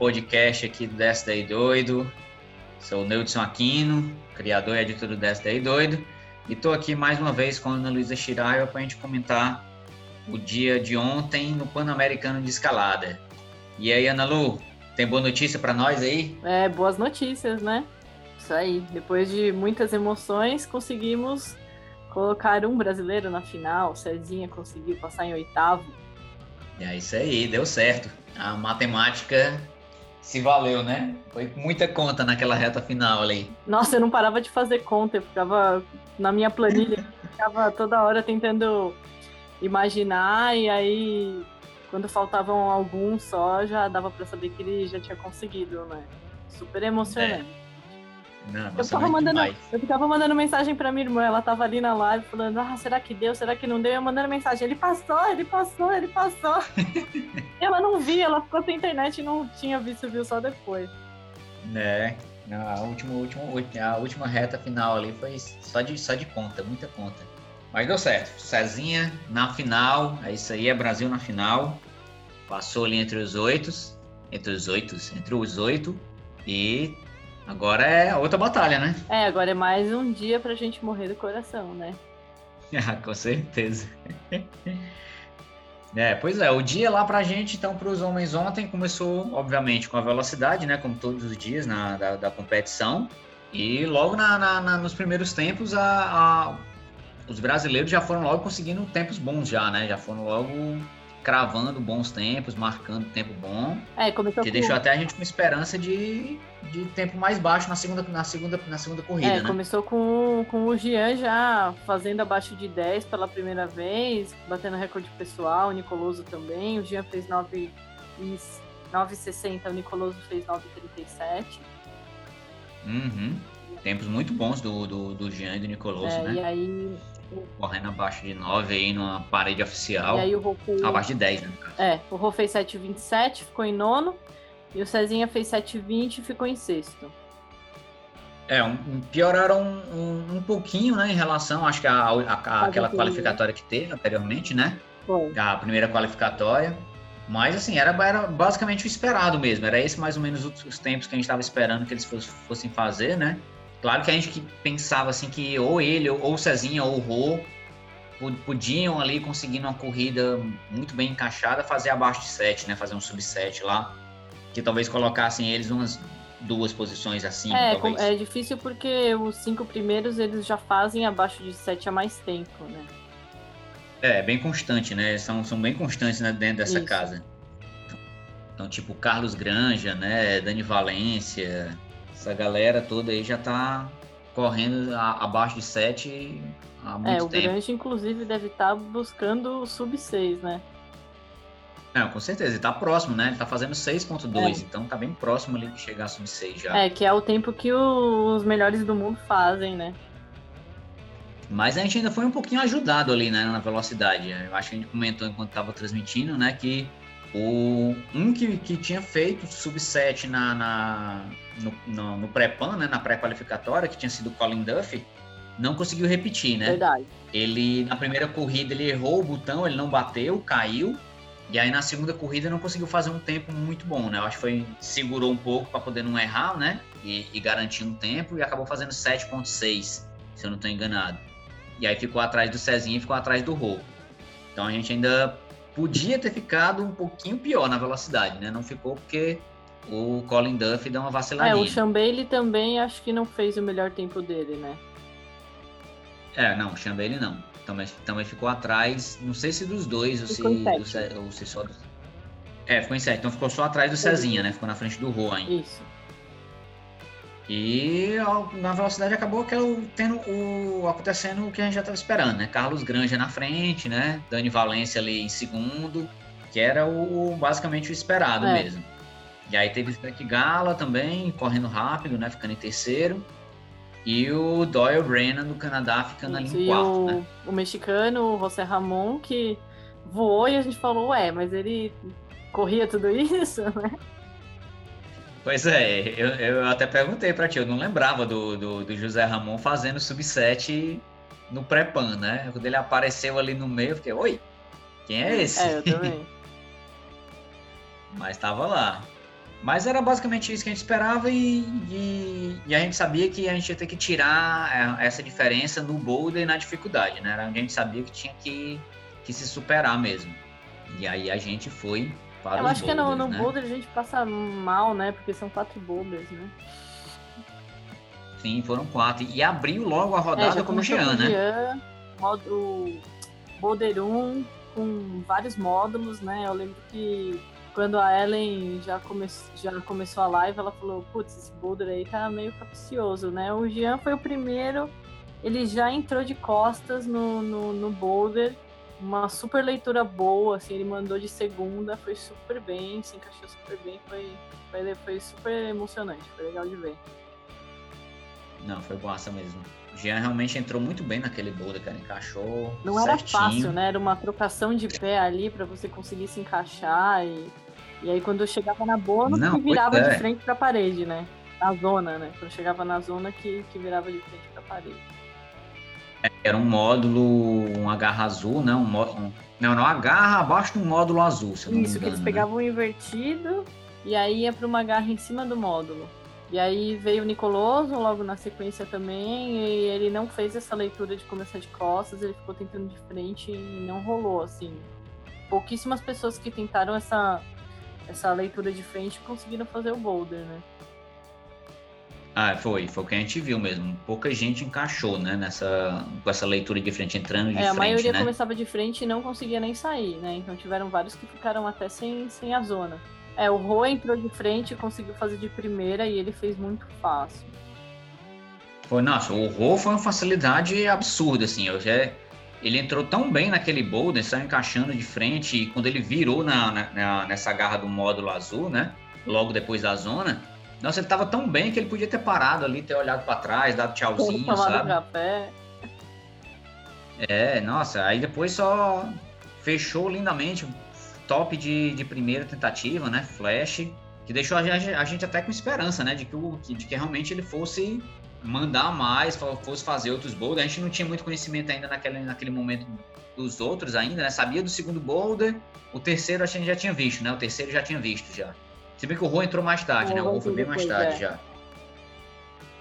podcast aqui do Desce Daí Doido. Sou o Neudson Aquino, criador e editor do Desce Daí Doido. E estou aqui mais uma vez com a Ana Luísa Shiraio para a gente comentar o dia de ontem no Pan-Americano de Escalada. E aí, Ana Lu, tem boa notícia para nós aí? É, boas notícias, né? Isso aí. Depois de muitas emoções, conseguimos colocar um brasileiro na final. Cezinha conseguiu passar em oitavo. É isso aí, deu certo. A matemática se valeu, né? Foi muita conta naquela reta final ali. Nossa, eu não parava de fazer conta, eu ficava na minha planilha, ficava toda hora tentando imaginar e aí quando faltavam alguns só já dava para saber que ele já tinha conseguido, né? Super emocionante. É. Não, eu, ficava mandando, eu ficava mandando mensagem pra minha irmã, ela tava ali na live falando, ah, será que deu, será que não deu? Eu mandando mensagem, ele passou, ele passou, ele passou. ela não via, ela ficou sem internet e não tinha visto, viu só depois. É, a última, última, a última reta final ali foi só de, só de conta, muita conta. Mas deu certo. Cezinha na final, é isso aí, é Brasil na final. Passou ali entre os oito, entre os oito, entre os oito e Agora é outra batalha, né? É, agora é mais um dia pra gente morrer do coração, né? ah, com certeza. é, pois é, o dia lá pra gente, então, pros homens ontem começou, obviamente, com a velocidade, né? Como todos os dias na, da, da competição. E logo na, na, na, nos primeiros tempos, a, a, os brasileiros já foram logo conseguindo tempos bons já, né? Já foram logo cravando bons tempos, marcando tempo bom. É, começou que com... deixou até a gente com esperança de, de tempo mais baixo na segunda, na segunda, na segunda corrida. É, né? começou com, com o Jean já fazendo abaixo de 10 pela primeira vez, batendo recorde pessoal, o Nicoloso também. O Jean fez 9,60, o Nicoloso fez 9,37. Uhum. Tempos muito bons do, do, do Jean e do Nicoloso, é, né? E aí correndo abaixo de 9 aí numa parede oficial. E aí o Rô fez... Abaixo de 10, né? É, o Rô fez 7,27, ficou em nono. E o Cezinha fez 7,20 e ficou em sexto. É, um, pioraram um, um, um, pouquinho, né, em relação, acho que a, a, a aquela qualificatória que teve anteriormente, né? Foi. A primeira qualificatória. Mas, assim, era, era basicamente o esperado mesmo. Era esse mais ou menos os, os tempos que a gente estava esperando que eles fossem fazer, né? Claro que a gente pensava assim que ou ele, ou o Cezinha, ou o Rô podiam ali conseguindo uma corrida muito bem encaixada fazer abaixo de 7, né? Fazer um sub-7 lá. Que talvez colocassem eles umas duas posições acima. É, talvez. é difícil porque os cinco primeiros eles já fazem abaixo de 7 há mais tempo, né? É, bem constante, né? São, são bem constantes né, dentro dessa Isso. casa. Então, então, tipo, Carlos Granja, né? Dani Valência, essa galera toda aí já tá correndo a, abaixo de 7 há muito é, o tempo. Grande, inclusive, deve estar tá buscando o sub 6, né? É, com certeza, ele tá próximo, né? Ele tá fazendo 6.2, é. então tá bem próximo ali de chegar a sub 6 já. É, que é o tempo que os melhores do mundo fazem, né? Mas a gente ainda foi um pouquinho ajudado ali, né, na velocidade. Eu acho que a gente comentou enquanto tava transmitindo, né, que o, um que, que tinha feito sub-7 na, na, no, no, no pré-pan, né, na pré-qualificatória, que tinha sido o Colin Duffy, não conseguiu repetir, né? Verdade. Ele, na primeira corrida, ele errou o botão, ele não bateu, caiu. E aí na segunda corrida não conseguiu fazer um tempo muito bom, né? Eu acho que foi segurou um pouco para poder não errar, né? E, e garantir um tempo e acabou fazendo 7.6, se eu não estou enganado. E aí ficou atrás do Cezinha e ficou atrás do Rô. Então a gente ainda podia ter ficado um pouquinho pior na velocidade, né? Não ficou porque o Colin Duff deu uma vaciladinha. É, o Chambele também acho que não fez o melhor tempo dele, né? É, não, o Chambele não. Também, também ficou atrás, não sei se dos dois ou se, do, ou se só. É, ficou em sete. Então ficou só atrás do Cezinha, né? Ficou na frente do Roa ainda. Isso. E na velocidade acabou tendo o, acontecendo o que a gente já estava esperando, né? Carlos Granja na frente, né? Dani Valência ali em segundo, que era o basicamente o esperado é. mesmo. E aí teve Shrek Gala também, correndo rápido, né? Ficando em terceiro. E o Doyle Brennan do Canadá ficando Isso, ali em quarto, o, né? O mexicano, o José Ramon, que voou e a gente falou, ué, mas ele corria tudo isso, né? Pois é, eu, eu até perguntei para ti, eu não lembrava do, do, do José Ramon fazendo sub-7 no pré-pan, né? Quando ele apareceu ali no meio, eu fiquei, oi, quem é esse? É, eu também. Mas estava lá. Mas era basicamente isso que a gente esperava e, e, e, a gente sabia que a gente ia ter que tirar essa diferença no boulder e na dificuldade, né? A gente sabia que tinha que, que se superar mesmo. E aí a gente foi para Eu acho que no, no né? boulder a gente passa mal, né? Porque são quatro boulders, né? Sim, foram quatro. E abriu logo a rodada é, com o Jean, né? Jean, modo Boulder 1 com vários módulos, né? Eu lembro que quando a Ellen já, come... já começou a live, ela falou, putz, esse boulder aí tá meio capcioso, né? O Jean foi o primeiro, ele já entrou de costas no, no, no boulder, uma super leitura boa, assim, ele mandou de segunda, foi super bem, se encaixou super bem, foi, foi, foi super emocionante, foi legal de ver. Não, foi boassa mesmo. O Jean realmente entrou muito bem naquele boulder, cara. Encaixou. Não certinho. era fácil, né? Era uma trocação de pé ali para você conseguir se encaixar. E, e aí, quando eu chegava na boa, não, virava é. de frente para a parede, né? Na zona, né? Quando eu chegava na zona, que, que virava de frente para a parede. Era um módulo, um agarra azul, né? Um, um, não, não, agarra abaixo de um módulo azul. Isso, engano, que eles né? pegavam invertido e aí ia para uma garra em cima do módulo. E aí veio o Nicoloso logo na sequência também, e ele não fez essa leitura de começar de costas, ele ficou tentando de frente e não rolou, assim. Pouquíssimas pessoas que tentaram essa, essa leitura de frente conseguiram fazer o boulder, né? Ah, foi, foi o que a gente viu mesmo. Pouca gente encaixou, né, nessa, com essa leitura de frente, entrando de é, frente, a maioria né? começava de frente e não conseguia nem sair, né? Então tiveram vários que ficaram até sem, sem a zona. É, o Rô entrou de frente e conseguiu fazer de primeira e ele fez muito fácil. Foi, nossa, o Rô foi uma facilidade absurda, assim. Eu já, ele entrou tão bem naquele boulder, saiu encaixando de frente, e quando ele virou na, na, nessa garra do módulo azul, né? Logo depois da zona. Nossa, ele tava tão bem que ele podia ter parado ali, ter olhado para trás, dado tchauzinho, sabe? Café. É, nossa, aí depois só fechou lindamente, top de, de primeira tentativa, né? Flash, que deixou a gente, a gente até com esperança, né? De que, o, de que realmente ele fosse mandar mais, fosse fazer outros boulders. A gente não tinha muito conhecimento ainda naquele, naquele momento dos outros ainda, né? Sabia do segundo boulder, o terceiro a gente já tinha visto, né? O terceiro já tinha visto já. Se bem que o Rô entrou mais tarde, né? O Rô foi bem mais tarde é. já.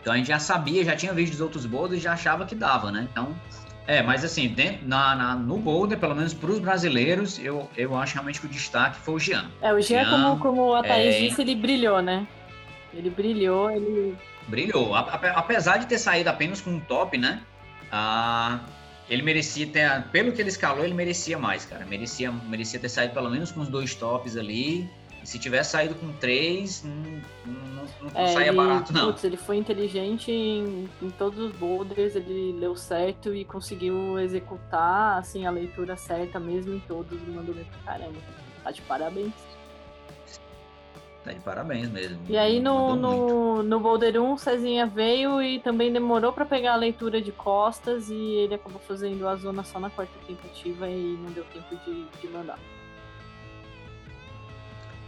Então a gente já sabia, já tinha visto os outros boulders e já achava que dava, né? Então é, mas assim, dentro, na, na, no Boulder, pelo menos para os brasileiros, eu, eu acho realmente que o destaque foi o Jean. É, o Jean, Jean como, como a Thaís é... disse, ele brilhou, né? Ele brilhou, ele. Brilhou. Apesar de ter saído apenas com um top, né? Ah, ele merecia ter. Pelo que ele escalou, ele merecia mais, cara. Merecia, merecia ter saído pelo menos com os dois tops ali. Se tivesse saído com três, não, não, não é, saía ele, barato, não. Putz, ele foi inteligente em, em, todos os boulders, ele leu certo e conseguiu executar assim, a leitura certa mesmo em todos e mandou bem pra caramba. Tá de parabéns. Tá de parabéns mesmo. E aí no, no, no Boulder 1, o Cezinha veio e também demorou para pegar a leitura de costas e ele acabou fazendo a zona só na quarta tentativa e não deu tempo de, de mandar.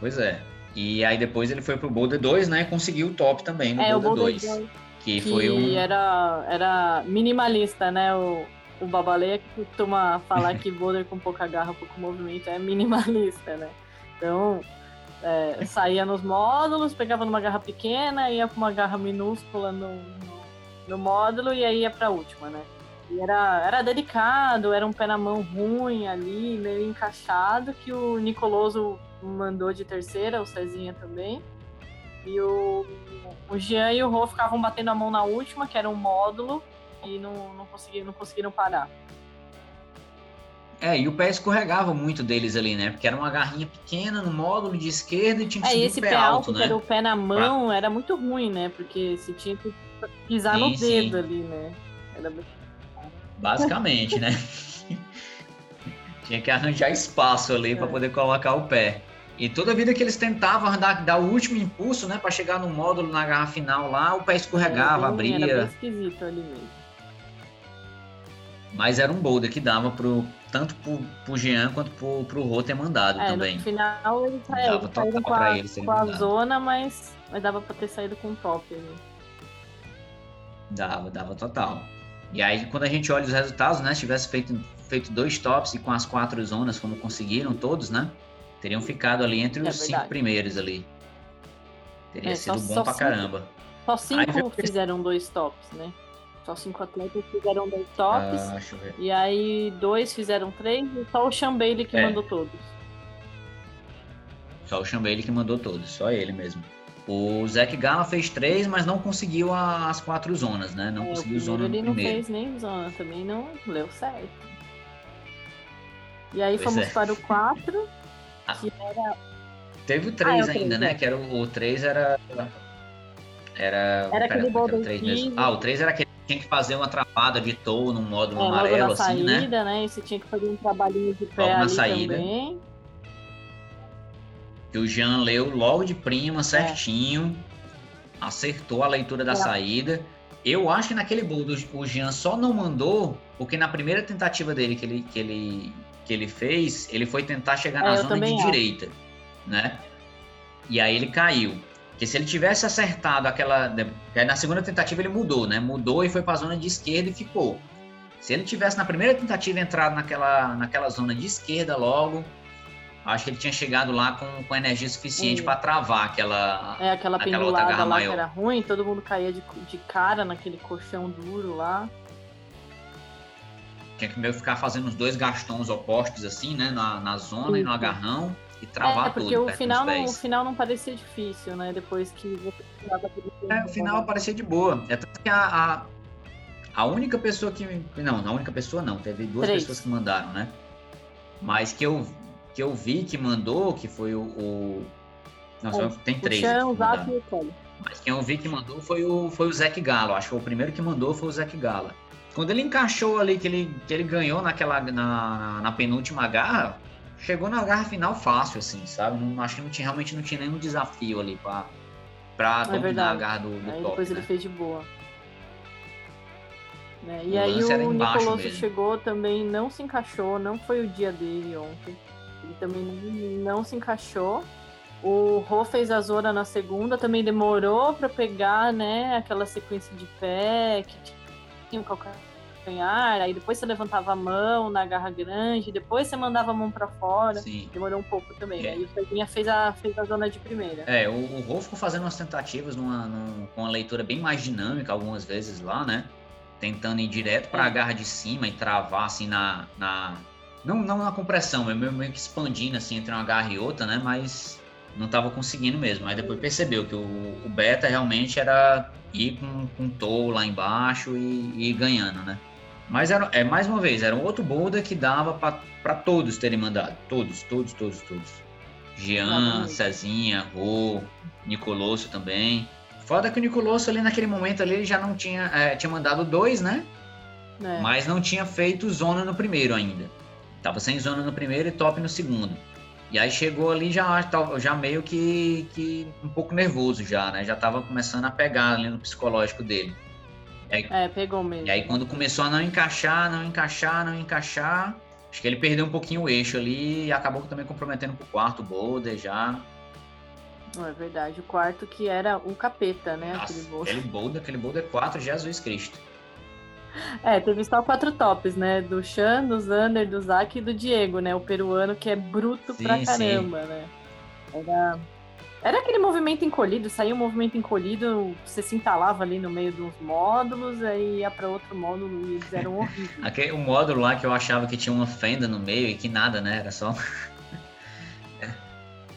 Pois é. E aí depois ele foi pro Boulder 2, né? Conseguiu o top também no é, Boulder, o Boulder 2. 2. Que, que foi um. Era, era minimalista, né? O, o Babaleia que costuma falar que Boulder com pouca garra, pouco movimento é minimalista, né? Então, é, saía nos módulos, pegava numa garra pequena, ia com uma garra minúscula no, no, no módulo e aí ia pra última, né? E era, era delicado, era um pé na mão ruim ali, meio encaixado, que o Nicoloso mandou de terceira, o Cezinha também. E o, o Jean e o Rô ficavam batendo a mão na última, que era um módulo, e não, não, conseguiram, não conseguiram parar. É, e o pé escorregava muito deles ali, né? Porque era uma garrinha pequena no módulo de esquerda e tinha que é, subir esse pé, pé alto, alto né? Era o pé na mão, pra... era muito ruim, né? Porque se tinha que pisar sim, no dedo sim. ali, né? Era Basicamente, né? tinha que arranjar espaço ali é. para poder colocar o pé. E toda vida que eles tentavam dar, dar o último impulso, né, para chegar no módulo na garra final lá, o pé escorregava, era bem, abria. Era bem esquisito ali mesmo. Mas era um boulder que dava pro, tanto pro, pro Jean quanto pro, pro Rô ter mandado é, também. No final eles, é, dava saíram com a, com a zona, mas, mas dava pra ter saído com o top ali. Dava, dava total. E aí, quando a gente olha os resultados, né? Se tivesse feito, feito dois tops e com as quatro zonas, como conseguiram todos, né? Teriam ficado ali entre É os cinco verdade. primeiros ali. Teria É, sido só- bom só pra cinco. caramba. Só Aí cinco veio- fizeram dois tops, né? Só cinco atletas fizeram dois tops. Ah. E aí dois fizeram três e só o Sean Bailey que É. mandou todos. Só o Chambele que mandou todos, só ele mesmo. O Zac Gala fez três, mas não conseguiu as quatro zonas, né? Não É, conseguiu primeiro zona no ele não primeiro. fez nem zona, também não deu certo. E aí Pois fomos é. para o 4, Ah. Que era, Teve o 3 Ah, é o ainda, né? é. Que era o, o 3 era. Era. Era aquele como é Golden o mesmo? Ah, o 3 era aquele que tinha que fazer uma travada de tow num módulo é, logo amarelo, assim, né? saída, né? E você tinha que fazer um trabalhinho de pé Logo na saída. também. Que o Jean leu logo de prima, certinho. Acertou a leitura da É. saída. Eu acho que naquele bowl do- o Jean só não mandou, porque na primeira tentativa dele que ele, que ele, que ele fez, ele foi tentar chegar É, na zona de acho. direita, né? E aí ele caiu. Porque se ele tivesse acertado aquela. aí Na segunda tentativa ele mudou, né? Mudou e foi para a zona de esquerda e ficou. Se ele tivesse na primeira tentativa entrado naquela, naquela zona de esquerda logo, acho que ele tinha chegado lá com, com energia suficiente para travar aquela. É, aquela Aquela outra garra lá maior. que era ruim, todo mundo caía de, de cara naquele colchão duro lá. Tinha que meio ficar fazendo os dois gastões opostos assim, né? Na, na zona e no agarrão e travar é, porque tudo. o perto final, não, o final não parecia difícil, né? Depois que você É, o final parecia de boa. É tanto que a, a, a única pessoa que. Não, a única pessoa não. Teve duas Três. pessoas que mandaram, né? Mas que eu, que eu vi que mandou, que foi o. o... Só É, tem O três. Chan, que o. Zap e o Cole. Mas quem eu vi que mandou foi o, foi o Zac Galo. Acho que o primeiro que mandou foi o Zac Gala. Quando ele encaixou ali, que ele, que ele ganhou naquela, na, na penúltima garra, chegou na garra final fácil, assim, sabe? Não, acho que não tinha, realmente não tinha nenhum desafio ali pra, pra dominar a É verdade. garra do, do Aí top. depois né? ele fez de boa. Né, E O aí o Nicoloso chegou também, não se encaixou, não foi o dia dele ontem. Ele também não se encaixou. O Rô fez a Zora na segunda, também demorou para pegar, né, aquela sequência de pé que tinha o calcanhar, aí depois você levantava a mão na garra grande, depois você mandava a mão para fora. Sim. Demorou um pouco também. É. Aí o Cezinha fez a, fez a zona de primeira. É, o, o Rô ficou fazendo umas tentativas numa, num- com uma leitura bem mais dinâmica algumas vezes lá, né? Tentando ir direto para a É. garra de cima e travar assim na. na não, não na compressão, meio, meio que expandindo assim entre uma garra e outra, né? Mas não estava conseguindo mesmo. Aí depois percebeu que o, o beta realmente era ir com, com tow lá embaixo e, e ir ganhando, né? Mas era, é, mais uma vez, era um outro boulder que dava para todos terem mandado. Todos, todos, todos, todos. Jean. Cezinha, Rô, Nicolosso também. Foda que o Nicolosso ali naquele momento ali ele já não tinha. é, tinha mandado dois, né? né? Mas não tinha feito zona no primeiro ainda. Tava sem zona no primeiro e top no segundo. E aí chegou ali já, já meio que, que um pouco nervoso já, né? Já tava começando a pegar ali no psicológico dele. É, pegou mesmo. E aí quando começou a não encaixar, não encaixar, não encaixar, acho que ele perdeu um pouquinho o eixo ali e acabou também comprometendo pro quarto boulder já. Não, é verdade. O quarto que era um capeta, né? Nossa, aquele voo. aquele boulder, aquele boulder 4, Jesus Cristo. É, teve só quatro tops, né? Do Chan, do Zander, do Zac e do Diego, né? O peruano que é bruto Sim, pra sim. caramba, né? Era... Era aquele movimento encolhido, saía um movimento encolhido, você se entalava ali no meio dos módulos, aí ia pra outro módulo e eles eram horríveis. Aquele, o módulo lá que eu achava que tinha uma fenda no meio e que nada, né? Era só.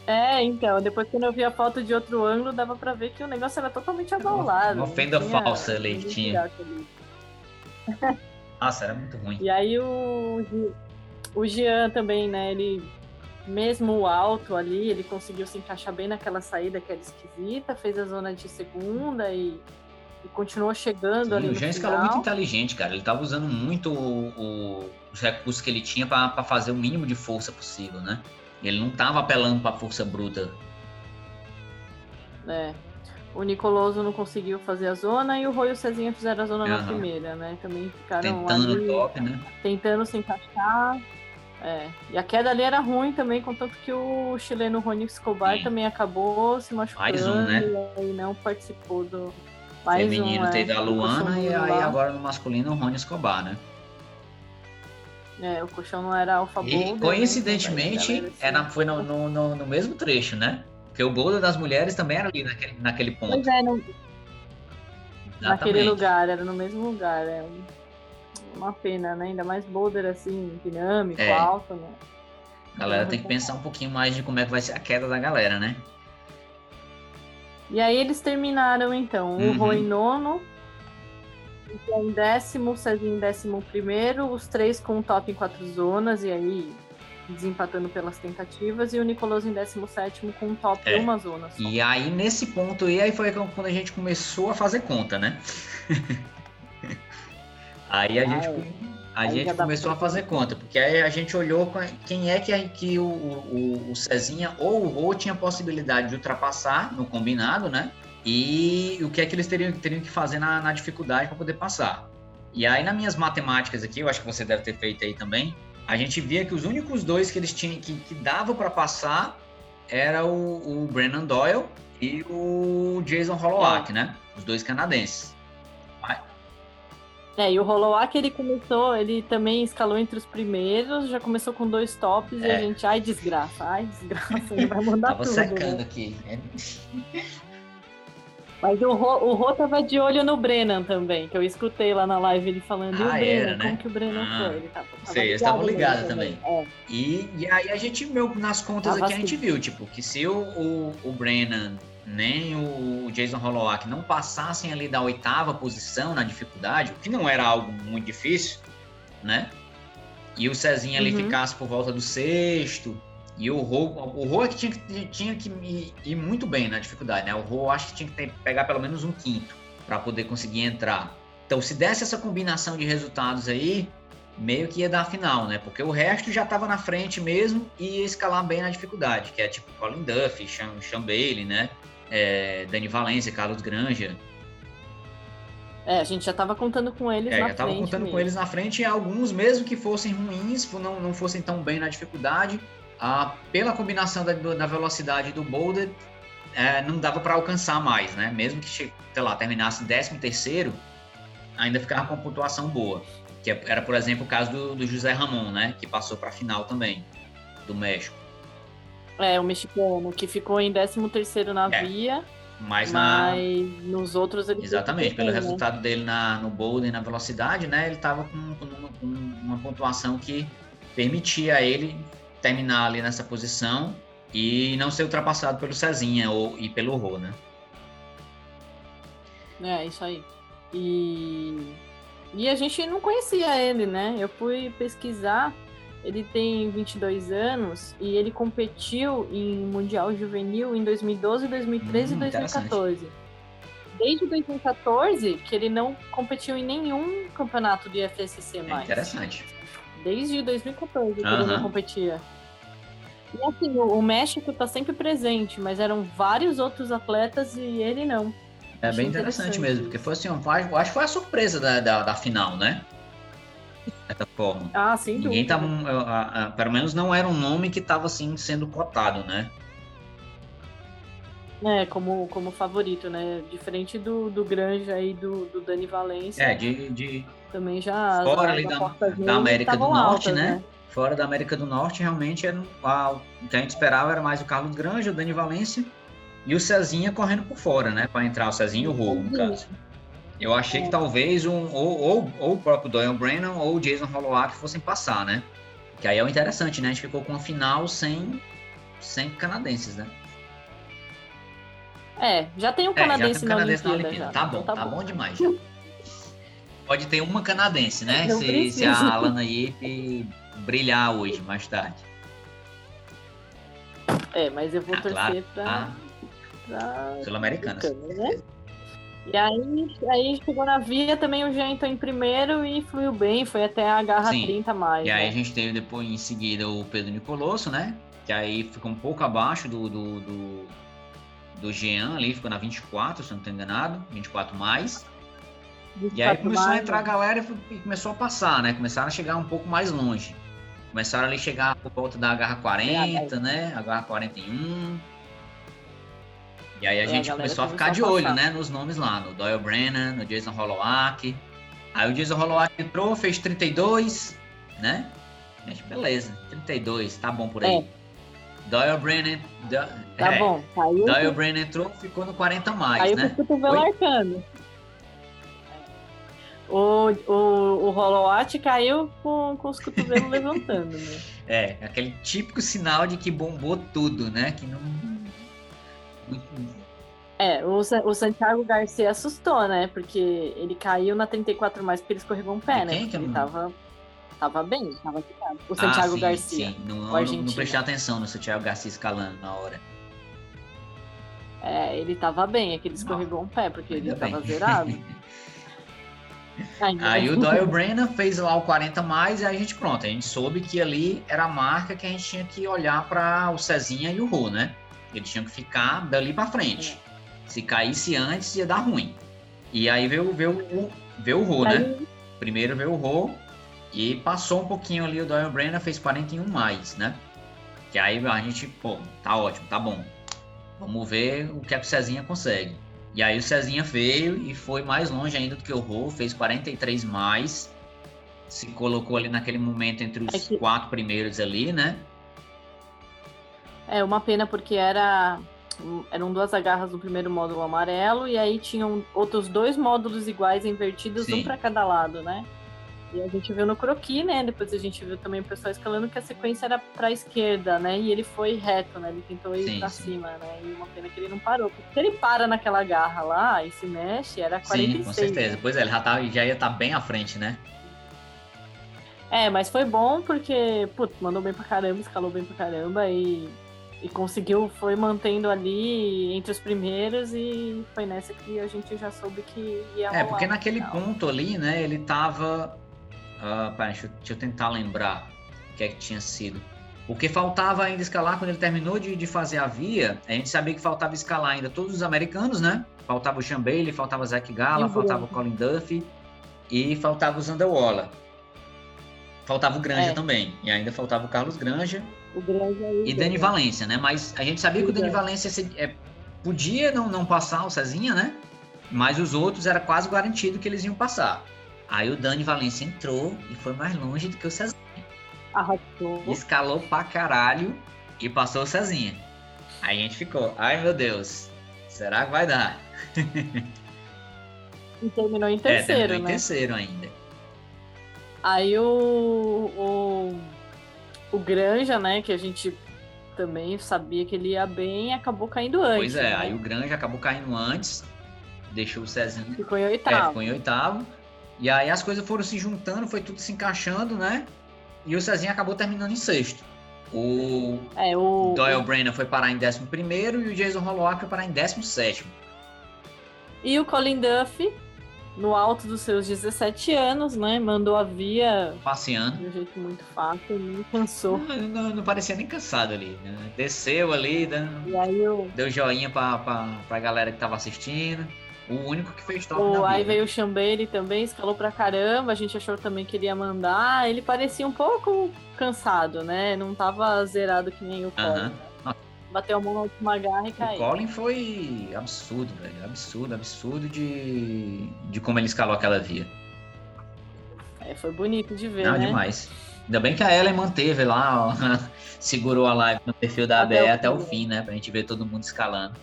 É, então, depois quando eu vi a foto de outro ângulo, dava pra ver que o negócio era totalmente abaulado. uma fenda falsa ali que tinha. ali. Nossa, era muito ruim. E aí o, o Jean também, né? Ele, mesmo alto ali, ele conseguiu se encaixar bem naquela saída que era esquisita, fez a zona de segunda e, e continuou chegando ali Sim, no o Jean escalou muito inteligente, cara. Ele tava usando muito o- o- os recursos que ele tinha pra pra fazer o mínimo de força possível, né? Ele não tava apelando pra força bruta. É. O Nicoloso não conseguiu fazer a zona e o Roy e o Cezinha fizeram a zona na Aham. primeira, né? Também ficaram tentando ali, top, né? tentando se encaixar. É. E a queda ali era ruim também, contanto que o chileno Rony Escobar Sim. também acabou se machucando Mais um, né? e não participou do. Mais Feminino um, é, teve a do Luana e aí agora no masculino o Rony Escobar, né? É, o colchão não era Alpha E né? coincidentemente, a galera, era, foi no, no, no- no mesmo trecho, né? Porque o boulder das mulheres também era ali naquele, naquele ponto. Pois é, no- naquele lugar, era no mesmo lugar. É uma pena, né? Ainda mais boulder assim, dinâmico, É. alto, né? A galera tem que pensar um pouquinho mais de como é que vai ser a queda da galera, né? E aí eles terminaram então. O Uhum. Rô em nono, o em décimo, o Cezinho em décimo primeiro, os três com o top em quatro zonas, e aí desempatando pelas tentativas, e o Nicoloso em décimo sétimo com o top É. uma zona só. E aí, nesse ponto aí, aí foi quando a gente começou a fazer conta, né? aí a Ah, gente, é. a Aí gente começou pra a fazer conta, porque aí a gente olhou quem é que, que o, o, o Cezinha ou o Rô tinha possibilidade de ultrapassar no combinado, né? E o que é que eles teriam, teriam que fazer na, na dificuldade para poder passar. E aí, nas minhas matemáticas aqui, eu acho que você deve ter feito aí também, a gente via que os únicos dois que eles tinham que, que dava para passar era o, o Brennan Doyle e o Jason Holowak, né? Os dois canadenses. É, e o Holowak ele começou, ele também escalou entre os primeiros, já começou com dois tops e É. a gente, ai desgraça, ai desgraça, ele vai mandar Tava tudo. secando né? aqui. Mas o Rô, o Rô tava de olho no Brennan também, que eu escutei lá na live ele falando, e o Ah, Brennan, era, né? como que o Brennan Ah, foi? Ele tava, tava sei, eles estavam ligados também. É. E, e aí a gente, meu, nas contas Tava aqui, a gente assim. viu, tipo, que se o, o, o Brennan nem o Jason Holowak não passassem ali da oitava posição na dificuldade, o que não era algo muito difícil, né? E o Cezinha ali Uhum. ficasse por volta do sexto, e o Rô, o Rô é que tinha que, tinha que ir, ir muito bem na dificuldade, né? O Rô acho que tinha que ter- pegar pelo menos um quinto para poder conseguir entrar. Então, se desse essa combinação de resultados aí, meio que ia dar a final, né? Porque o resto já estava na frente mesmo e ia escalar bem na dificuldade, que é tipo Colin Duff, Sean, Sean Bailey, né? É, Dani Valência, Carlos Granja. É, a gente já tava contando com eles É, na já estava frente contando com mesmo. eles na frente e alguns, mesmo que fossem ruins, não, não fossem tão bem na dificuldade, ah, pela combinação da, da velocidade do boulder, é, não dava para alcançar mais, né? Mesmo que, sei lá, terminasse em 13 terceiro, ainda ficava com uma pontuação boa. Que é- era, por exemplo, o caso do, do José Ramon, né? Que passou para a final também, do México. É, o mexicano, que ficou em 13 terceiro na É, via, Mas na, mas nos outros ele Exatamente, pelo bem, né? resultado dele na, no boulder e na velocidade, né? Ele estava com, com uma, com uma pontuação que permitia a ele terminar ali nessa posição e não ser ultrapassado pelo Cezinha ou, e pelo Rô, né? É, isso aí. E, e a gente não conhecia ele, né? Eu fui pesquisar, ele tem 22 anos e ele competiu em Mundial Juvenil em 2012, 2013 Hum, e 2014. Desde 2014 que ele não competiu em nenhum campeonato de FSC É mais. interessante. Desde 2014 que ele Aham. não competia. E assim, o, México tá sempre presente, mas eram vários outros atletas e ele não. É bem interessante, interessante mesmo, porque foi assim, eu acho que foi a surpresa da, da, da final, né? Dessa forma. Ah, sem Ninguém tava, a- pelo menos não era um nome que estava assim sendo cotado, né? É, como, como favorito, né? Diferente do, do Granja e do, do Dani Valência, É, de, de, também já Fora ali da- da América do Norte, altas, né? Fora da América do Norte, realmente era a- o que a gente esperava era mais o Carlos Granja, o Dani Valência e o Cezinha correndo por fora, né? Para entrar o Cezinha e o Rô, no caso. Eu achei que talvez um, ou, ou, ou o próprio Doyle Brennan ou o Jason Holowak fossem passar, né? Que aí é o interessante, né? A gente ficou com a final sem, sem canadenses, né? É, já tem um É, já canadense, tem um na, canadense Olimpíada, na Olimpíada. já. Tá bom, Então tá, bom demais. já. Pode ter uma canadense, né? Não Se, se a Alana Yip brilhar hoje, mais tarde. É, mas eu vou Ah, torcer claro. pra, Ah, pra Sul-Americana. Americana, né? E aí, aí chegou na via também o Jean entrou em primeiro e fluiu bem, foi até a garra Sim. 30 mais. E aí né? a gente teve depois em seguida o Pedro Nicolosso, né? Que aí ficou um pouco abaixo do, do, do, do Jean ali, ficou na 24, se eu não estou enganado, 24 mais. E aí 24 começou a mais, entrar a né? galera e foi- e começou a passar, né? Começaram a chegar um pouco mais longe. Começaram ali a chegar por volta da garra 40, né? A garra 41. E aí a É, a gente galera começou a ficar a de olho, passar. né? Nos nomes lá, no Doyle Brennan, no Jason Holowak. Aí o Jason Holowak entrou, fez 32, né? Mas beleza, 32, tá bom por aí. É. Doyle Brennan. Do, tá é, bom, caiu. Doyle Brennan entrou, ficou no 40 mais, caiu né? Caiu com o cotovelo arcando. O, o, o Holowat caiu com, com os cotovelos levantando, né? É, aquele típico sinal de que bombou tudo, né? Que não. É, o, o Santiago Garcia assustou, né? Porque ele caiu na 34 mais porque ele escorregou um pé, né? Quem que ele não... tava, tava bem, tava ficado. O Santiago ah, sim, Garcia. Sim, não, não, não prestei atenção no Santiago Garcia escalando na hora. É, ele tava bem, é que ele escorregou um pé, porque ele bem. tava aí o Doyle Brennan fez lá o 40 mais e aí a gente pronto, a gente soube que ali era a marca que a gente tinha que olhar para o Cezinha e o Rô, né? Eles tinham que ficar dali para frente. É. Se caísse antes ia dar ruim. E aí veio, veio, veio, veio o Rô, né? Primeiro veio o Rô e passou um pouquinho ali o Doyle Brennan fez 41 mais, né? Que aí a gente, pô, tá ótimo, tá bom. Vamos ver o que a Cezinha consegue. E aí o Cezinha veio e foi mais longe ainda do que o Rô, fez 43 mais. Se colocou ali naquele momento entre os é que... quatro primeiros ali, né? É uma pena porque era eram duas agarras no primeiro módulo amarelo e aí tinham outros dois módulos iguais invertidos, Sim. um para cada lado, né? E a gente viu no croqui, né? Depois a gente viu também o pessoal escalando que a sequência era para a esquerda, né? E ele foi reto, né? Ele tentou ir para cima, né? E uma pena que ele não parou. Porque se ele para naquela garra lá e se mexe, era 46. Sim, com certeza. Né? Pois é, ele já, tá, já ia estar tá bem à frente, né? É, mas foi bom porque, putz, mandou bem pra caramba, escalou bem pra caramba e, e conseguiu, foi mantendo ali entre os primeiros e foi nessa que a gente já soube que ia É, porque naquele ponto ali, né, ele tava Uh, pera, deixa, deixa, eu tentar lembrar o que é que tinha sido. O que faltava ainda escalar quando ele terminou de, de fazer a via, a gente sabia que faltava escalar ainda todos os americanos, né? Faltava o Sean Bailey, faltava o Zach Gala, faltava o Colin Duffy e faltava o Zander Waller. Faltava o Granja é. também. E ainda faltava o Carlos Granja. O Granja e, e Dani Valência, né? Mas a gente sabia que o Dani Valência é, podia não, não passar o Cezinha, né? Mas os outros era quase garantido que eles iam passar. Aí o Dani Valência entrou e foi mais longe do que o Cezinha. Arrasou. Escalou pra caralho e passou o Cezinha. Aí a gente ficou, ai meu Deus, será que vai dar? E terminou em terceiro, é, terminou em né? terceiro ainda. Aí o, o, o Granja, né, que a gente também sabia que ele ia bem, acabou caindo antes. Pois é, né? aí o Granja acabou caindo antes, deixou o Cezinha. Ficou em oitavo. É, ficou em oitavo. E aí as coisas foram se juntando, foi tudo se encaixando, né? E o Cezinha acabou terminando em sexto. O, é, o... Doyle Brenner foi parar em décimo primeiro e o Jason Holowak foi parar em décimo sétimo. E o Colin Duff, no alto dos seus 17 anos, né? Mandou a via... Passeando. De um jeito muito fácil, nem cansou. Não, não, não, parecia nem cansado ali. Né? Desceu ali, dando, eu... deu joinha pra, pra, pra galera que tava assistindo. O único que fez top Aí veio o Chambeire também, escalou pra caramba. A gente achou também que ele ia mandar. Ele parecia um pouco cansado, né? Não tava zerado que nem o Colin. Uh -huh. Bateu a mão na última garra e caiu. O Colin foi absurdo, velho. Absurdo, absurdo de, de como ele escalou aquela via. É, foi bonito de ver, Não, né? demais. Ainda bem que a Ellen manteve lá, ó, segurou a live no perfil da até ABE até o fim, né? Pra gente ver todo mundo escalando.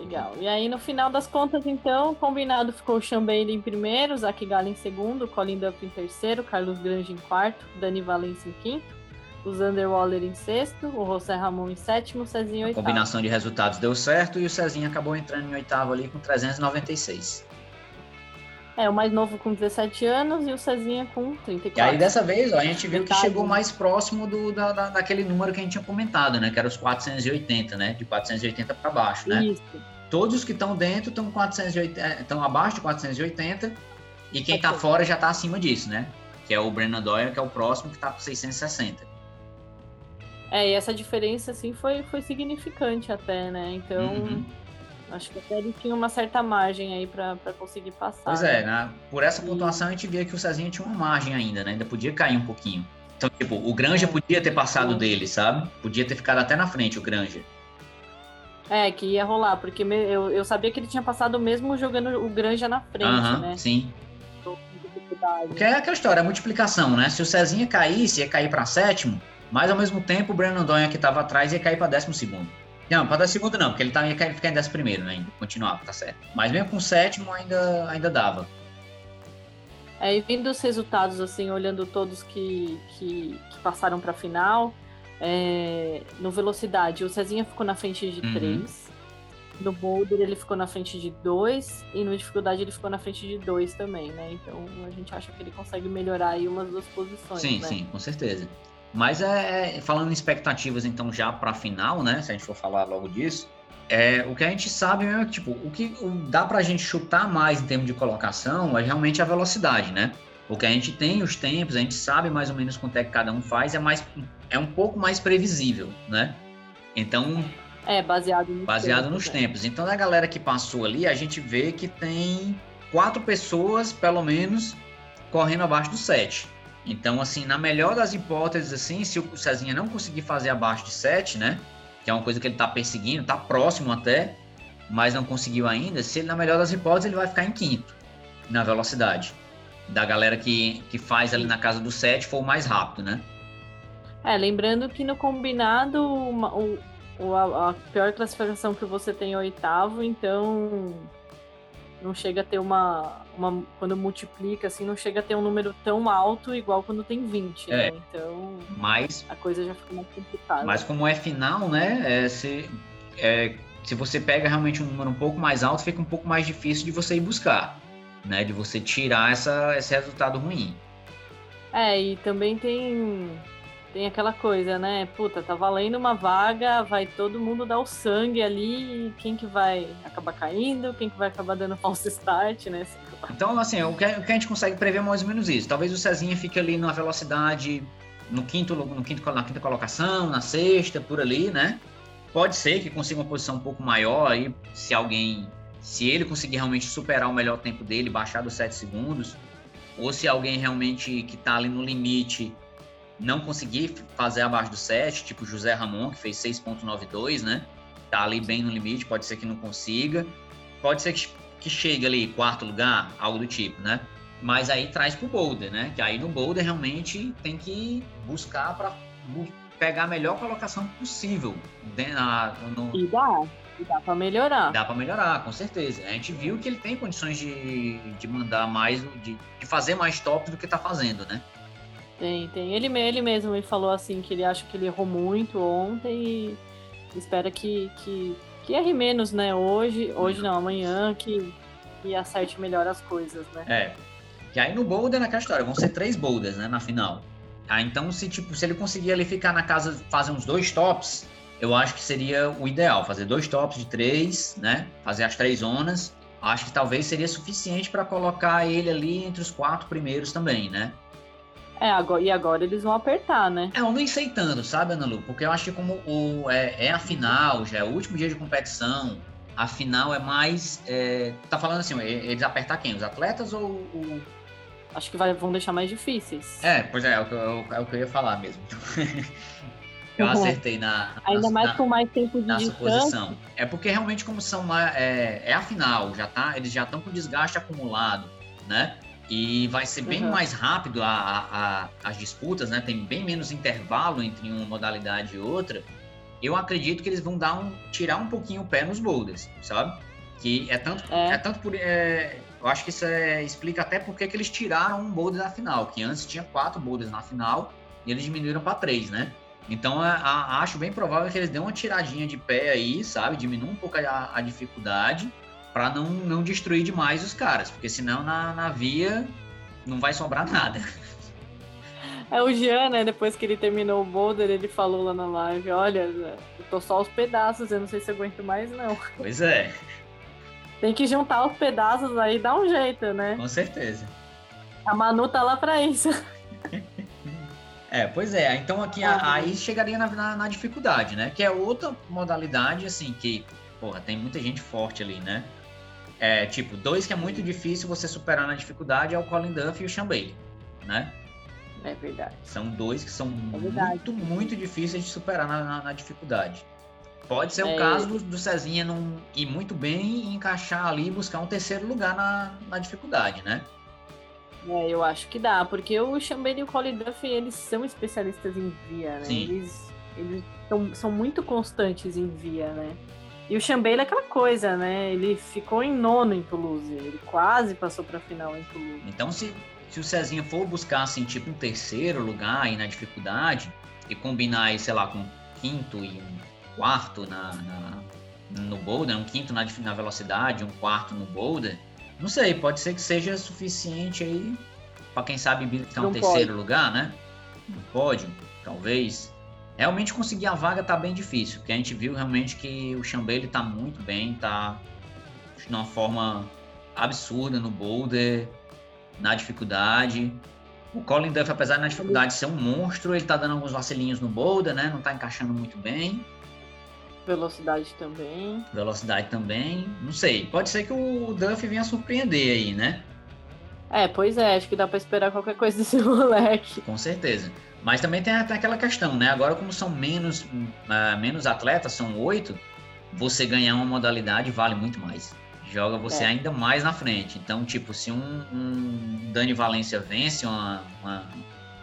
Legal. E aí, no final das contas, então, combinado ficou o Bailey em primeiro, Zach Gala em segundo, Colin Duff em terceiro, Carlos Grange em quarto, Dani Valência em quinto, o Zander Waller em sexto, o José Ramon em sétimo, o Cezinho em oitavo. A combinação de resultados deu certo e o Cezinho acabou entrando em oitavo ali com 396. É, o mais novo com 17 anos e o Cezinha com 34. E aí, dessa vez, ó, a gente viu que chegou mais próximo do, da, da, daquele número que a gente tinha comentado, né? Que era os 480, né? De 480 para baixo, né? Isso. Todos os que estão dentro estão 480, estão abaixo de 480 e quem está fora já está acima disso, né? Que é o Brennan Doyle, que é o próximo que está com 660. É, e essa diferença, assim, foi, foi significante até, né? Então, uhum. Acho que até ele tinha uma certa margem aí para conseguir passar. Pois é, né? por essa pontuação a gente via que o Cezinha tinha uma margem ainda, né? Ainda podia cair um pouquinho. Então, tipo, o Granja é. podia ter passado dele, sabe? Podia ter ficado até na frente o Granja. É, que ia rolar, porque eu, eu sabia que ele tinha passado mesmo jogando o Granja na frente, uh -huh, né? Sim. Porque é aquela história, a multiplicação, né? Se o Cezinha caísse, ia cair para sétimo, mas ao mesmo tempo o Brandon Donha que estava atrás ia cair para décimo segundo. Não, para dar segundo não, porque ele tá, ia ficar em décimo primeiro, né? Continuava, tá certo. Mas mesmo com sétimo ainda, ainda dava. É, e vindo os resultados, assim, olhando todos que, que, que passaram para a final, é, no velocidade, o Cezinha ficou na frente de 3. Uhum. No boulder ele ficou na frente de 2 e no dificuldade ele ficou na frente de 2 também, né? Então a gente acha que ele consegue melhorar aí umas duas posições. Sim, né? sim, com certeza. Mas é, é falando em expectativas, então, já para a final, né? Se a gente for falar logo disso, é, o que a gente sabe é que, tipo, o que dá para a gente chutar mais em termos de colocação é realmente a velocidade, né? O que a gente tem os tempos, a gente sabe mais ou menos quanto é que cada um faz, é mais é um pouco mais previsível, né? Então, é, baseado nos baseado tempos, nos é. tempos. Então, da galera que passou ali, a gente vê que tem quatro pessoas, pelo menos, correndo abaixo do 7. Então, assim, na melhor das hipóteses, assim, se o Cezinha não conseguir fazer abaixo de 7, né? Que é uma coisa que ele tá perseguindo, tá próximo até, mas não conseguiu ainda. Se ele, na melhor das hipóteses, ele vai ficar em quinto na velocidade. Da galera que, que faz ali na casa do 7 for o mais rápido, né? É, lembrando que no combinado, uma, o, a, a pior classificação que você tem é oitavo, então não chega a ter uma, uma. Quando multiplica, assim, não chega a ter um número tão alto igual quando tem 20, é, né? Então mas, a coisa já fica mais complicada. Mas como é final, né? É, se, é, se você pega realmente um número um pouco mais alto, fica um pouco mais difícil de você ir buscar, né? De você tirar essa, esse resultado ruim. É, e também tem tem aquela coisa, né? Puta, tá valendo uma vaga, vai todo mundo dar o sangue ali, quem que vai acabar caindo, quem que vai acabar dando false start, né? Então, assim, o que, o que a gente consegue prever é mais ou menos isso. Talvez o Cezinha fique ali na velocidade no quinto, no quinto, na quinta colocação, na sexta, por ali, né? Pode ser que consiga uma posição um pouco maior aí, se alguém, se ele conseguir realmente superar o melhor tempo dele, baixar dos 7 segundos, ou se alguém realmente que tá ali no limite não conseguir fazer abaixo do 7, tipo José Ramon, que fez 6.92, né? Tá ali bem no limite, pode ser que não consiga. Pode ser que, chegue ali quarto lugar, algo do tipo, né? Mas aí traz pro boulder, né? Que aí no boulder realmente tem que buscar para pegar a melhor colocação possível. Na, no... E dá, e dá para melhorar. Dá para melhorar, com certeza. A gente viu que ele tem condições de, de mandar mais, de, de fazer mais tops do que tá fazendo, né? Tem, tem. Ele, ele mesmo me falou assim que ele acha que ele errou muito ontem e espera que, que, que erre menos, né? Hoje, hoje não, amanhã, que, que acerte melhor as coisas, né? É. E aí no boulder, naquela história, vão ser três boulders, né, na final. Ah, então se, tipo, se ele conseguir ali ficar na casa, fazer uns dois tops, eu acho que seria o ideal, fazer dois tops de três, né? Fazer as três zonas. Acho que talvez seria suficiente para colocar ele ali entre os quatro primeiros também, né? É, agora, e agora eles vão apertar, né? É, eu nem sei tanto, sabe, Ana Lu? Porque eu acho que como o, é, é a final, já é o último dia de competição, a final é mais. É, tá falando assim, eles apertar quem? Os atletas ou o. Acho que vai, vão deixar mais difíceis. É, pois é, é o que eu, é o que eu ia falar mesmo. eu uhum. acertei na. Ainda na, mais na, com mais tempo de na suposição. É porque realmente, como são é, é a final, já tá, eles já estão com desgaste acumulado, né? E vai ser bem uhum. mais rápido a, a, a, as disputas, né? Tem bem menos intervalo entre uma modalidade e outra. Eu acredito que eles vão dar um, tirar um pouquinho o pé nos boulders, sabe? Que é tanto, é. é tanto por. É, eu acho que isso é, explica até porque que eles tiraram um boulder na final, que antes tinha quatro boulders na final e eles diminuíram para três, né? Então a, acho bem provável que eles dêem uma tiradinha de pé aí, sabe? Diminuam um pouco a dificuldade para não, não destruir demais os caras, porque senão na, na via não vai sobrar nada. É o Jean, né? Depois que ele terminou o boulder, ele falou lá na live: Olha, eu tô só os pedaços, eu não sei se aguento mais, não. Pois é. Tem que juntar os pedaços aí dá um jeito, né? Com certeza. A Manu tá lá pra isso. É, pois é. Então aqui ah, aí chegaria na, na, na, dificuldade, né? Que é outra modalidade, assim, que, porra, tem muita gente forte ali, né? É, tipo, dois que é muito difícil você superar na dificuldade é o Colin Duff e o Sean Bailey, né? É verdade. São dois que são é muito, muito difíceis de superar na, na, na dificuldade. Pode ser é... o caso do, do Cezinha não ir muito bem e encaixar ali e buscar um terceiro lugar na, na dificuldade, né? É, eu acho que dá, porque o Chambele e o Colin Duff, eles são especialistas em via, né? Sim. Eles, eles são, são muito constantes em via, né? E o Chambele é aquela coisa, né? Ele ficou em nono em Toulouse, ele quase passou pra final em Toulouse. Então, se, se o Cezinha for buscar, assim, tipo um terceiro lugar aí na dificuldade e combinar aí, sei lá, com um quinto e um quarto na, na- no boulder, um quinto na, na velocidade, um quarto no boulder, não sei, pode ser que seja suficiente aí para quem sabe buscar um Não terceiro lugar, né? No pódio, talvez. Realmente conseguir a vaga tá bem difícil, porque a gente viu realmente que o Chambele tá muito bem, tá de uma forma absurda no boulder, na dificuldade. O Colin Duff, apesar de na dificuldade ser um monstro, ele tá dando alguns vacilinhos no boulder, né? Não tá encaixando muito bem. Velocidade também. Velocidade também. Não sei. Pode ser que o Duff venha surpreender aí, né? É, pois é, acho que dá pra esperar qualquer coisa desse moleque. Com certeza. Mas também tem até aquela questão, né? Agora, como são menos, ah, menos atletas, são oito, você ganhar uma modalidade vale muito mais. Joga você É. ainda mais na frente. Então, tipo, se um, um Dani Valência vence uma, uma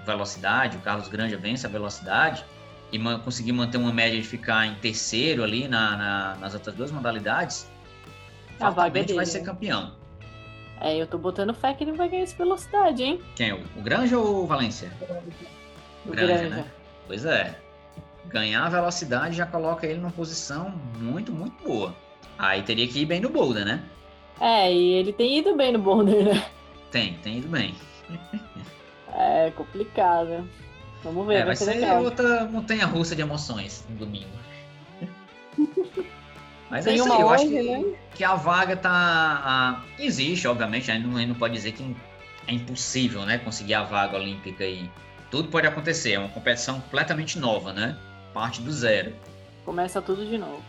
velocidade, o Carlos Granja vence a velocidade, e ma- conseguir manter uma média de ficar em terceiro ali na, na- nas outras duas modalidades, A vaga é vai ser né? campeão. É, eu tô botando fé que ele vai ganhar essa velocidade, hein? Quem? O, o Granja ou o Valência? O Granja, Granja. né? Pois é. Ganhar a velocidade já coloca ele numa posição muito, muito boa. Aí teria que ir bem no boulder, né? É, e ele tem ido bem no boulder, né? Tem, tem ido bem. É complicado. Vamos ver, É, vai, vai ser ser outra montanha russa de emoções no domingo. Mas é Tem isso uma aí, eu acho que, né? que a vaga tá. a- existe, obviamente, a gente não, a não pode dizer que é impossível, né? Conseguir a vaga olímpica aí. Tudo pode acontecer, é uma competição completamente nova, né? Parte do zero. Começa tudo de novo.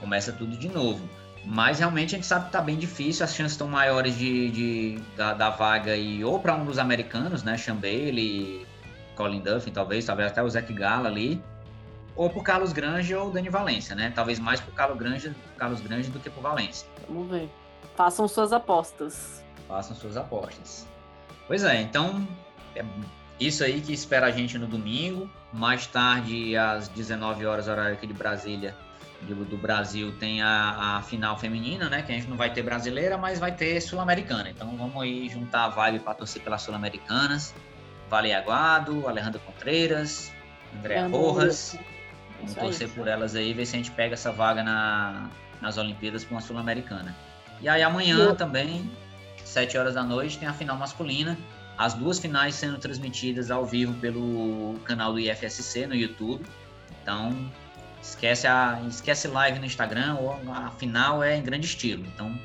começa tudo de novo. Mas realmente a gente sabe que tá bem difícil, as chances estão maiores de, de- da, da vaga e ou para um dos americanos, né, Chambele, Colin Duffin, talvez, talvez até o Zach Gala ali, ou pro Carlos Grange ou Dani Valência, né? Talvez mais pro Carlos Grange, Carlos Grange do que pro Valência. Vamos ver. Façam suas apostas. Façam suas apostas. Pois é, então é isso aí que espera a gente no domingo. Mais tarde, às 19 horas, horário aqui de Brasília, do, do Brasil, tem a, a final feminina, né? Que a gente não vai ter brasileira, mas vai ter sul-americana. Então vamos aí juntar a vibe para torcer pelas sul-americanas. Vale Aguado, Alejandra Contreiras, André Leandro Rojas. Vamos torcer por elas aí, ver se a gente pega essa vaga na, nas Olimpíadas para uma Sul-Americana. E aí amanhã Eu- também, 7 horas da noite, tem a final masculina. As duas finais sendo transmitidas ao vivo pelo canal do IFSC no YouTube. Então, esquece a esquece live no Instagram, ou a final é em grande estilo. Então,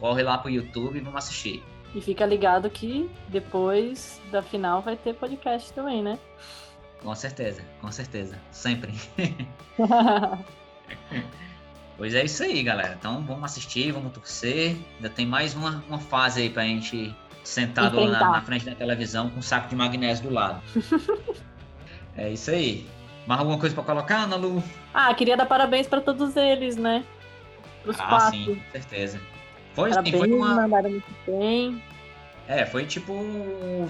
corre lá pro YouTube e vamos assistir. E fica ligado que depois da final vai ter podcast também, né? Com certeza, com certeza. Sempre. Pois é isso aí, galera. Então vamos assistir, vamos torcer. Ainda tem mais uma, uma fase aí pra gente sentado lá na, na frente da televisão com um saco de magnésio do lado. é isso aí. Mais alguma coisa pra colocar, Ana Lu? ah, queria dar parabéns pra todos eles, né? Pros Ah, quatro. sim, com certeza. Foi, sim, Parabéns, foi uma. mandaram muito bem. É, foi tipo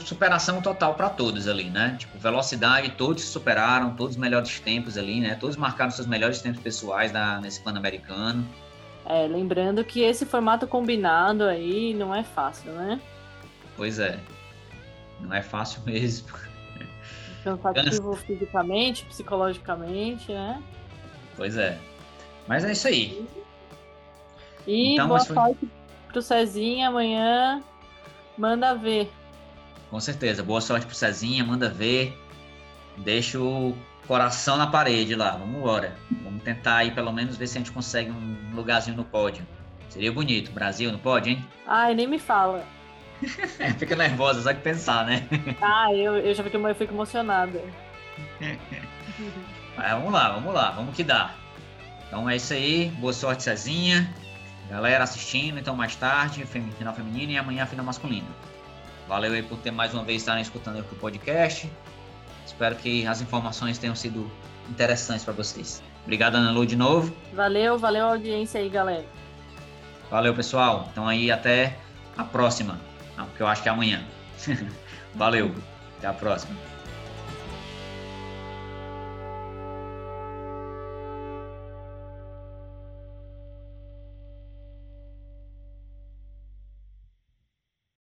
superação total pra todos ali, né? Tipo, velocidade, todos se superaram, todos os melhores tempos ali, né? Todos marcaram seus melhores tempos pessoais na, nesse Pan-Americano. É, lembrando que esse formato combinado aí não é fácil, né? Pois é. Não é fácil mesmo. Cansativo fisicamente, psicologicamente, né? Pois é. Mas é isso aí. E Então, boa foi- sorte pro Cezinha amanhã. Manda ver. Com certeza. Boa sorte pro Cezinha, manda ver. Deixa o coração na parede lá. Vamos embora. Vamos tentar aí pelo menos ver se a gente consegue um lugarzinho no pódio. Seria bonito. Brasil no pódio, hein? Ai, nem me fala. Fica nervosa só de pensar, né? Ah, eu, eu já fico, eu fico emocionada. Mas vamos lá, vamos lá. Vamos que dá. Então é isso aí. Boa sorte, Cezinha. Galera assistindo, então mais tarde, final feminino e amanhã final masculino. Valeu aí por ter mais uma vez estarem escutando aqui o podcast. Espero que as informações tenham sido interessantes para vocês. Obrigado, Ana Lu, de novo. Valeu, valeu a audiência aí, galera. Valeu, pessoal. Então aí até a próxima, que eu acho que é amanhã. Valeu, até a próxima.